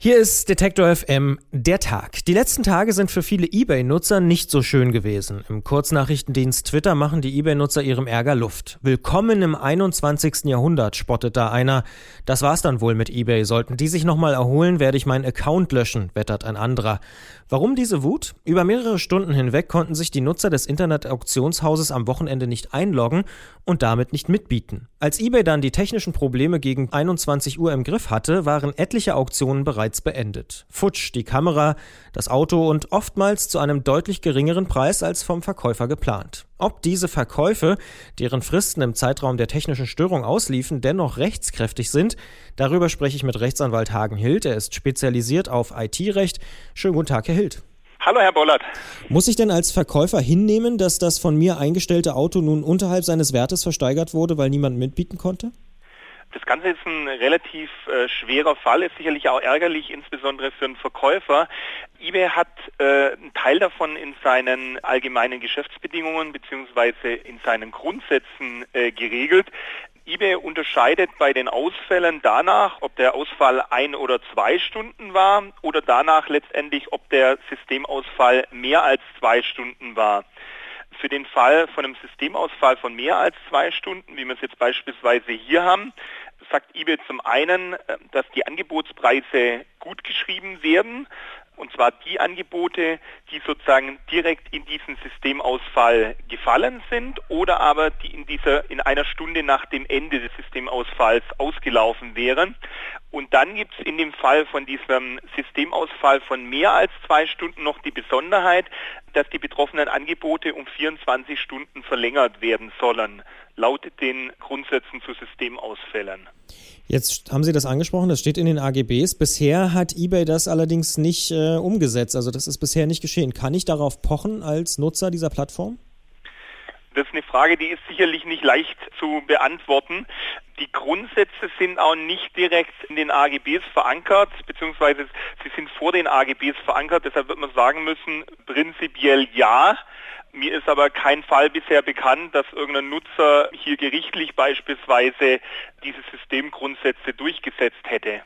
Hier ist Detektor FM der Tag. Die letzten Tage sind für viele eBay-Nutzer nicht so schön gewesen. Im Kurznachrichtendienst Twitter machen die eBay-Nutzer ihrem Ärger Luft. Willkommen im 21. Jahrhundert, spottet da einer. Das war's dann wohl mit eBay. Sollten die sich nochmal erholen, werde ich meinen Account löschen, wettert ein anderer. Warum diese Wut? Über mehrere Stunden hinweg konnten sich die Nutzer des Internet-Auktionshauses am Wochenende nicht einloggen und damit nicht mitbieten. Als eBay dann die technischen Probleme gegen 21 Uhr im Griff hatte, waren etliche Auktionen bereits beendet. Futsch, die Kamera, das Auto und oftmals zu einem deutlich geringeren Preis als vom Verkäufer geplant. Ob diese Verkäufe, deren Fristen im Zeitraum der technischen Störung ausliefen, dennoch rechtskräftig sind, darüber spreche ich mit Rechtsanwalt Hagen Hild. Er ist spezialisiert auf IT-Recht. Schönen guten Tag, Herr Hild. Hallo, Herr Bollert. Muss ich denn als Verkäufer hinnehmen, dass das von mir eingestellte Auto nun unterhalb seines Wertes versteigert wurde, weil niemand mitbieten konnte? Das Ganze ist ein relativ äh, schwerer Fall, ist sicherlich auch ärgerlich, insbesondere für einen Verkäufer. eBay hat äh, einen Teil davon in seinen allgemeinen Geschäftsbedingungen bzw. in seinen Grundsätzen äh, geregelt eBay unterscheidet bei den Ausfällen danach, ob der Ausfall ein oder zwei Stunden war oder danach letztendlich, ob der Systemausfall mehr als zwei Stunden war. Für den Fall von einem Systemausfall von mehr als zwei Stunden, wie wir es jetzt beispielsweise hier haben, sagt eBay zum einen, äh, dass die Angebotspreise gut geschrieben werden und zwar die Angebote, die sozusagen direkt in diesen Systemausfall gefallen sind oder aber die in dieser in einer Stunde nach dem Ende des Systemausfalls ausgelaufen wären. Und dann gibt es in dem Fall von diesem Systemausfall von mehr als zwei Stunden noch die Besonderheit, dass die betroffenen Angebote um 24 Stunden verlängert werden sollen, lautet den Grundsätzen zu Systemausfällen. Jetzt haben Sie das angesprochen, das steht in den AGBs. Bisher hat eBay das allerdings nicht äh, umgesetzt. Also das ist bisher nicht geschehen. Kann ich darauf pochen als Nutzer dieser Plattform? Das ist eine Frage, die ist sicherlich nicht leicht zu beantworten. Die Grundsätze sind auch nicht direkt in den AGBs verankert, beziehungsweise sie sind vor den AGBs verankert. Deshalb wird man sagen müssen, prinzipiell ja. Mir ist aber kein Fall bisher bekannt, dass irgendein Nutzer hier gerichtlich beispielsweise diese Systemgrundsätze durchgesetzt hätte.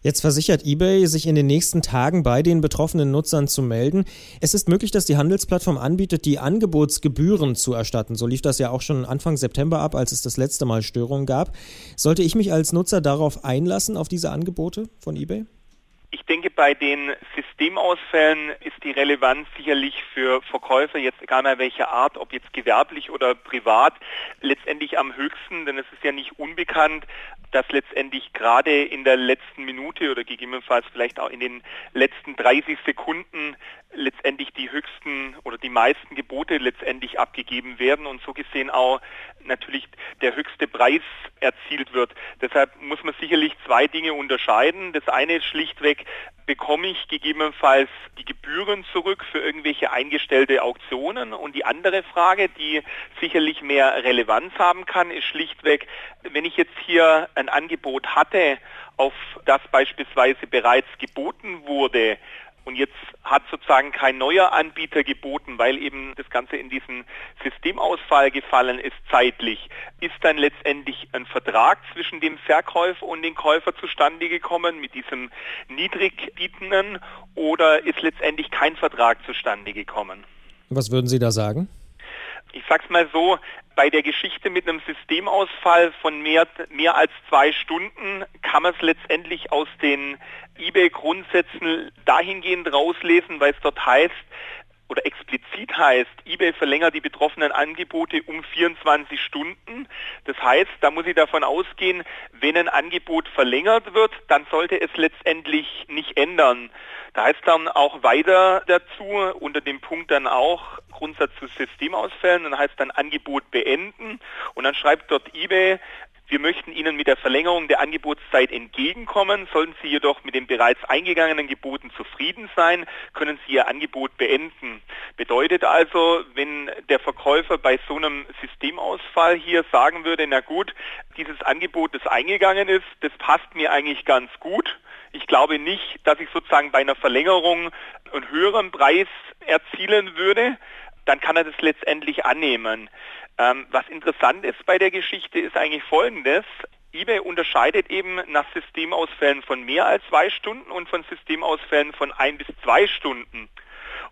Jetzt versichert eBay, sich in den nächsten Tagen bei den betroffenen Nutzern zu melden. Es ist möglich, dass die Handelsplattform anbietet, die Angebotsgebühren zu erstatten. So lief das ja auch schon Anfang September ab, als es das letzte Mal Störungen gab. Sollte ich mich als Nutzer darauf einlassen, auf diese Angebote von eBay? Ich denke, bei den Systemausfällen ist die Relevanz sicherlich für Verkäufer, jetzt egal mal welcher Art, ob jetzt gewerblich oder privat, letztendlich am höchsten, denn es ist ja nicht unbekannt, dass letztendlich gerade in der letzten Minute oder gegebenenfalls vielleicht auch in den letzten 30 Sekunden letztendlich die höchsten oder die meisten Gebote letztendlich abgegeben werden und so gesehen auch natürlich der höchste Preis erzielt wird. Deshalb muss man sicherlich zwei Dinge unterscheiden. Das eine ist schlichtweg, bekomme ich gegebenenfalls die Gebühren zurück für irgendwelche eingestellte Auktionen? Und die andere Frage, die sicherlich mehr Relevanz haben kann, ist schlichtweg, wenn ich jetzt hier ein Angebot hatte, auf das beispielsweise bereits geboten wurde, und jetzt hat sozusagen kein neuer Anbieter geboten, weil eben das Ganze in diesen Systemausfall gefallen ist zeitlich. Ist dann letztendlich ein Vertrag zwischen dem Verkäufer und dem Käufer zustande gekommen mit diesem Niedrigbietenden oder ist letztendlich kein Vertrag zustande gekommen? Was würden Sie da sagen? ich sag's mal so, bei der Geschichte mit einem Systemausfall von mehr, mehr als zwei Stunden kann man es letztendlich aus den eBay-Grundsätzen dahingehend rauslesen, weil es dort heißt, oder explizit heißt, eBay verlängert die betroffenen Angebote um 24 Stunden. Das heißt, da muss ich davon ausgehen, wenn ein Angebot verlängert wird, dann sollte es letztendlich nicht ändern. Da heißt dann auch weiter dazu, unter dem Punkt dann auch Grundsatz zu Systemausfällen, dann heißt dann Angebot beenden und dann schreibt dort eBay, wir möchten Ihnen mit der Verlängerung der Angebotszeit entgegenkommen. Sollten Sie jedoch mit den bereits eingegangenen Geboten zufrieden sein, können Sie Ihr Angebot beenden. Bedeutet also, wenn der Verkäufer bei so einem Systemausfall hier sagen würde, na gut, dieses Angebot, das eingegangen ist, das passt mir eigentlich ganz gut. Ich glaube nicht, dass ich sozusagen bei einer Verlängerung einen höheren Preis erzielen würde. Dann kann er das letztendlich annehmen. Ähm, was interessant ist bei der Geschichte ist eigentlich Folgendes eBay unterscheidet eben nach Systemausfällen von mehr als zwei Stunden und von Systemausfällen von ein bis zwei Stunden.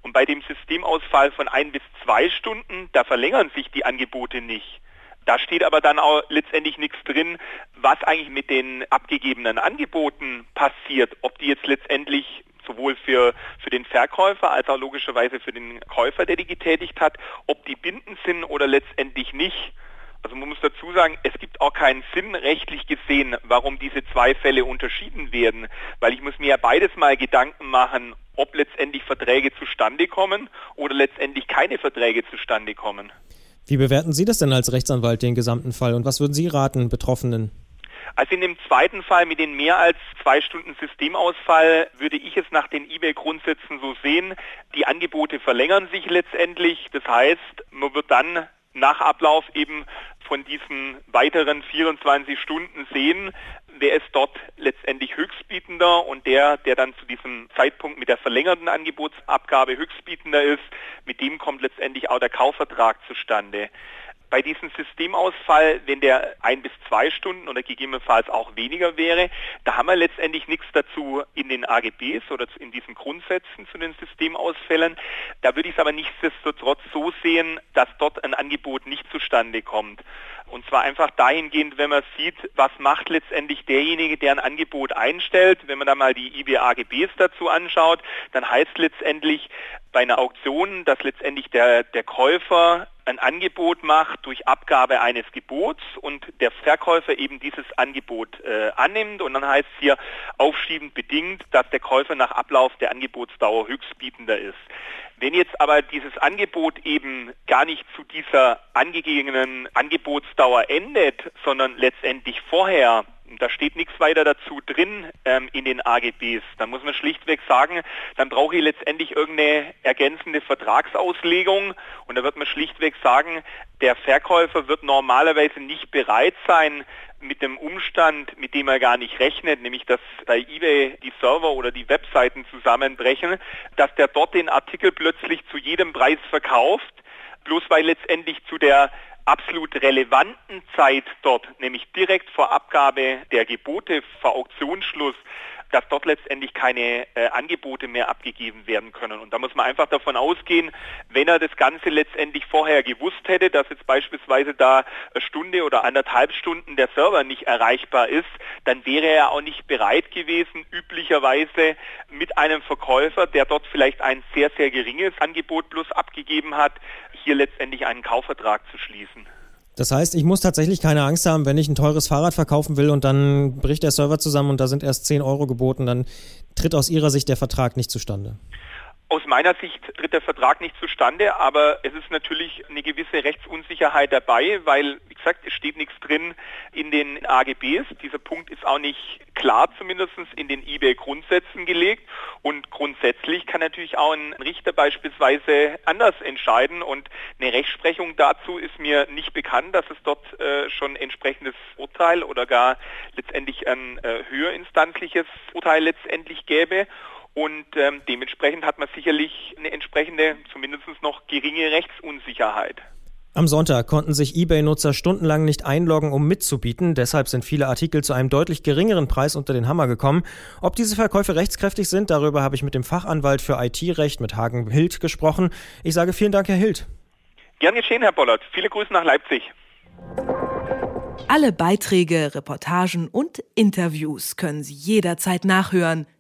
Und bei dem Systemausfall von ein bis zwei Stunden, da verlängern sich die Angebote nicht. Da steht aber dann auch letztendlich nichts drin, was eigentlich mit den abgegebenen Angeboten passiert, ob die jetzt letztendlich sowohl für, für den Verkäufer als auch logischerweise für den Käufer, der die getätigt hat, ob die bindend sind oder letztendlich nicht. Also man muss dazu sagen, es gibt auch keinen Sinn rechtlich gesehen, warum diese zwei Fälle unterschieden werden, weil ich muss mir ja beides mal Gedanken machen, ob letztendlich Verträge zustande kommen oder letztendlich keine Verträge zustande kommen. Wie bewerten Sie das denn als Rechtsanwalt, den gesamten Fall, und was würden Sie raten, Betroffenen? Also in dem zweiten Fall mit den mehr als zwei Stunden Systemausfall würde ich es nach den eBay-Grundsätzen so sehen, die Angebote verlängern sich letztendlich. Das heißt, man wird dann nach Ablauf eben von diesen weiteren 24 Stunden sehen, wer ist dort letztendlich Höchstbietender und der, der dann zu diesem Zeitpunkt mit der verlängerten Angebotsabgabe Höchstbietender ist, mit dem kommt letztendlich auch der Kaufvertrag zustande. Bei diesem Systemausfall, wenn der ein bis zwei Stunden oder gegebenenfalls auch weniger wäre, da haben wir letztendlich nichts dazu in den AGBs oder in diesen Grundsätzen zu den Systemausfällen. Da würde ich es aber nichtsdestotrotz so sehen, dass dort ein Angebot nicht zustande kommt. Und zwar einfach dahingehend, wenn man sieht, was macht letztendlich derjenige, der ein Angebot einstellt. Wenn man da mal die IBAGBs dazu anschaut, dann heißt letztendlich bei einer Auktion, dass letztendlich der, der Käufer ein Angebot macht durch Abgabe eines Gebots und der Verkäufer eben dieses Angebot äh, annimmt und dann heißt es hier aufschiebend bedingt, dass der Käufer nach Ablauf der Angebotsdauer höchstbietender ist. Wenn jetzt aber dieses Angebot eben gar nicht zu dieser angegebenen Angebotsdauer endet, sondern letztendlich vorher da steht nichts weiter dazu drin ähm, in den AGBs. Dann muss man schlichtweg sagen, dann brauche ich letztendlich irgendeine ergänzende Vertragsauslegung und da wird man schlichtweg sagen, der Verkäufer wird normalerweise nicht bereit sein, mit dem Umstand, mit dem er gar nicht rechnet, nämlich dass bei eBay die Server oder die Webseiten zusammenbrechen, dass der dort den Artikel plötzlich zu jedem Preis verkauft, bloß weil letztendlich zu der absolut relevanten Zeit dort, nämlich direkt vor Abgabe der Gebote, vor Auktionsschluss, dass dort letztendlich keine äh, Angebote mehr abgegeben werden können. Und da muss man einfach davon ausgehen, wenn er das Ganze letztendlich vorher gewusst hätte, dass jetzt beispielsweise da eine Stunde oder anderthalb Stunden der Server nicht erreichbar ist, dann wäre er auch nicht bereit gewesen, üblicherweise mit einem Verkäufer, der dort vielleicht ein sehr, sehr geringes Angebot plus abgegeben hat, hier letztendlich einen Kaufvertrag zu schließen. Das heißt, ich muss tatsächlich keine Angst haben, wenn ich ein teures Fahrrad verkaufen will und dann bricht der Server zusammen und da sind erst 10 Euro geboten, dann tritt aus Ihrer Sicht der Vertrag nicht zustande. Aus meiner Sicht tritt der Vertrag nicht zustande, aber es ist natürlich eine gewisse Rechtsunsicherheit dabei, weil, wie gesagt, es steht nichts drin in den AGBs. Dieser Punkt ist auch nicht klar zumindest in den eBay-Grundsätzen gelegt. Und grundsätzlich kann natürlich auch ein Richter beispielsweise anders entscheiden. Und eine Rechtsprechung dazu ist mir nicht bekannt, dass es dort äh, schon entsprechendes Urteil oder gar letztendlich ein äh, höherinstanzliches Urteil letztendlich gäbe. Und ähm, dementsprechend hat man sicherlich eine entsprechende, zumindest noch geringe Rechtsunsicherheit. Am Sonntag konnten sich eBay-Nutzer stundenlang nicht einloggen, um mitzubieten. Deshalb sind viele Artikel zu einem deutlich geringeren Preis unter den Hammer gekommen. Ob diese Verkäufe rechtskräftig sind, darüber habe ich mit dem Fachanwalt für IT-Recht mit Hagen Hild gesprochen. Ich sage vielen Dank, Herr Hild. Gern geschehen, Herr Bollert. Viele Grüße nach Leipzig. Alle Beiträge, Reportagen und Interviews können Sie jederzeit nachhören